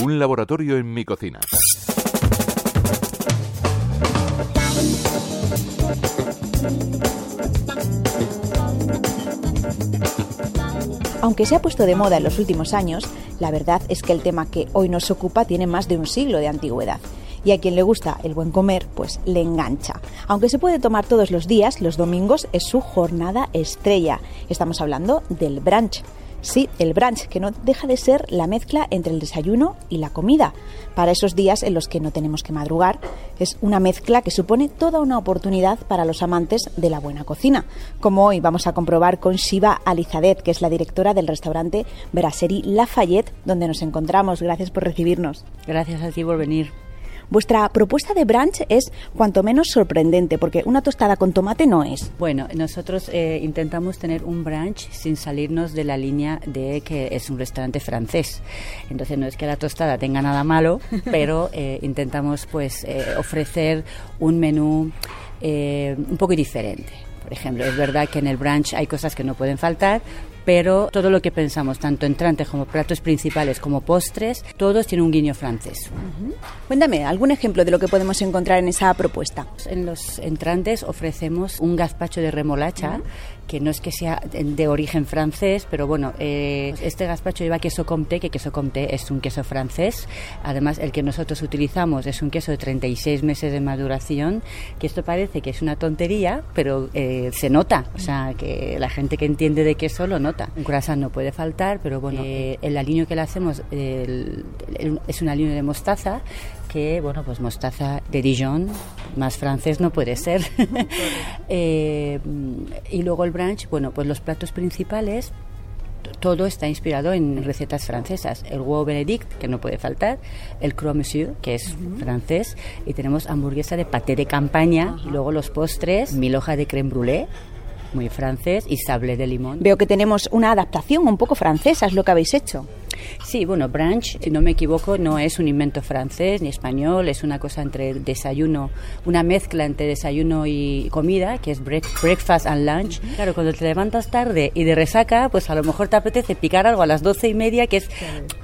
Un laboratorio en mi cocina. Aunque se ha puesto de moda en los últimos años, la verdad es que el tema que hoy nos ocupa tiene más de un siglo de antigüedad. Y a quien le gusta el buen comer, pues le engancha. Aunque se puede tomar todos los días, los domingos es su jornada estrella. Estamos hablando del brunch. Sí, el brunch, que no deja de ser la mezcla entre el desayuno y la comida. Para esos días en los que no tenemos que madrugar, es una mezcla que supone toda una oportunidad para los amantes de la buena cocina. Como hoy vamos a comprobar con Shiva Alizadet, que es la directora del restaurante Brasserie Lafayette, donde nos encontramos. Gracias por recibirnos. Gracias a ti por venir. Vuestra propuesta de brunch es cuanto menos sorprendente, porque una tostada con tomate no es. Bueno, nosotros eh, intentamos tener un brunch sin salirnos de la línea de que es un restaurante francés. Entonces no es que la tostada tenga nada malo, pero eh, intentamos pues eh, ofrecer un menú un poco diferente. Por ejemplo, es verdad que en el brunch hay cosas que no pueden faltar, pero todo lo que pensamos, tanto entrantes como platos principales como postres, todos tienen un guiño francés. Cuéntame, ¿algún ejemplo de lo que podemos encontrar en esa propuesta? En los entrantes ofrecemos un gazpacho de remolacha, que no es que sea de origen francés, pero bueno, eh, este gazpacho lleva queso comté, que queso comté es un queso francés. Además, el que nosotros utilizamos es un queso de 36 meses de maduración, que esto parece que es una tontería, pero eh, se nota, o sea, que la gente que entiende de queso lo nota un croissant no puede faltar, pero bueno, eh, el aliño que le hacemos es un aliño de mostaza que, bueno, pues mostaza de Dijon, más francés no puede ser. Eh, y luego el brunch, bueno, pues los platos principales todo está inspirado en recetas francesas. El huevo benedict, que no puede faltar, el croix monsieur, que es francés, y tenemos hamburguesa de paté de campaña, y luego los postres, mil hoja de creme brûlée, muy francés, y sable de limón. Veo que tenemos una adaptación un poco francesa, es lo que habéis hecho. Sí, bueno, brunch, si no me equivoco, no es un invento francés ni español, es una cosa entre desayuno, una mezcla entre desayuno y comida, que es breakfast and lunch. Claro, cuando te levantas tarde y de resaca, pues a lo mejor te apetece picar algo a las doce y media, que es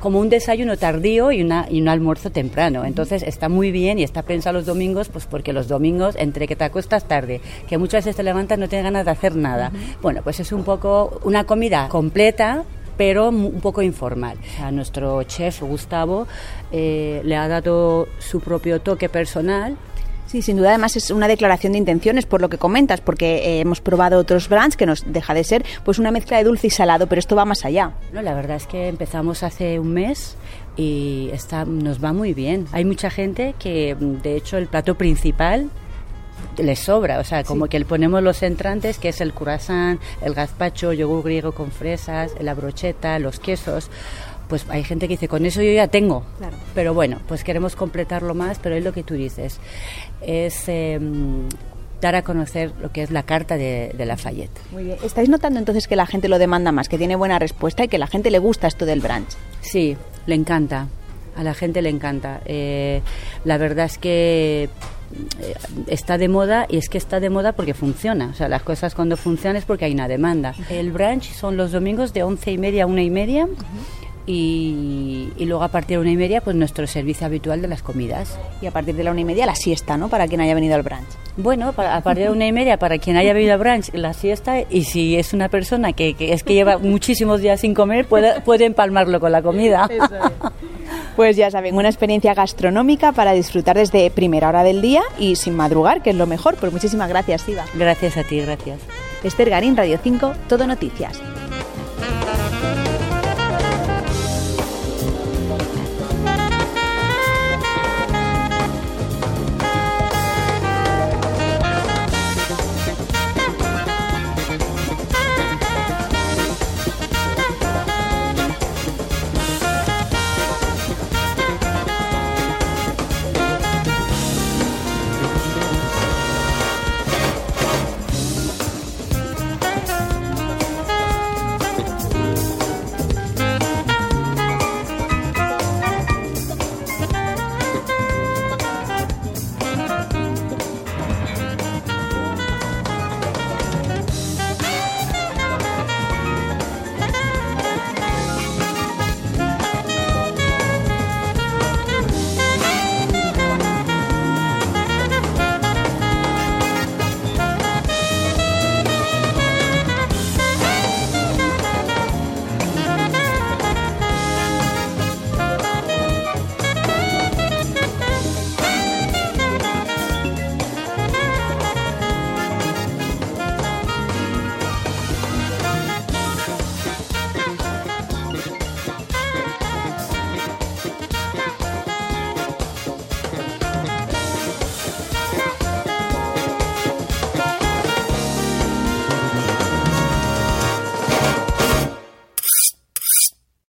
como un desayuno tardío y, una, y un almuerzo temprano. Entonces está muy bien y está pensado los domingos, pues porque los domingos, entre que te acuestas tarde, que muchas veces te levantas no tienes ganas de hacer nada. Bueno, pues es un poco una comida completa, pero un poco informal. A nuestro chef Gustavo eh, le ha dado su propio toque personal Sí, sin duda además es una declaración de intenciones por lo que comentas, porque eh, hemos probado otros brands que nos deja de ser pues una mezcla de dulce y salado, pero esto va más allá. No, la verdad es que empezamos hace un mes y está, nos va muy bien. Hay mucha gente que de hecho el plato principal le sobra, o sea, como que le ponemos los entrantes, que es el croissant, el gazpacho, yogur griego con fresas, la brocheta, los quesos pues hay gente que dice, con eso yo ya tengo. Pero bueno, pues queremos completarlo más, pero es lo que tú dices, es em, dar a conocer lo que es la carta de, de Lafayette. Muy bien. ¿Estáis notando entonces que la gente lo demanda más, que tiene buena respuesta y que la gente le gusta esto del brunch? Sí, le encanta. A la gente le encanta. Eh, la verdad es que está de moda y es que está de moda porque funciona. O sea, las cosas cuando funcionan es porque hay una demanda. El brunch son los domingos de once y media a una y media. Y, luego a partir de una y media, pues nuestro servicio habitual de las comidas. Y a partir de la una y media, la siesta, ¿no? Para quien haya venido al brunch. Bueno, a partir de una y media, para quien haya venido al brunch, la siesta. Y si es una persona que, es que lleva muchísimos días sin comer, puede, puede empalmarlo con la comida. Pues ya saben, una experiencia gastronómica para disfrutar desde primera hora del día y sin madrugar, que es lo mejor. Pues muchísimas gracias, Iva. Gracias a ti, gracias. Esther Garín, Radio 5, Todo Noticias.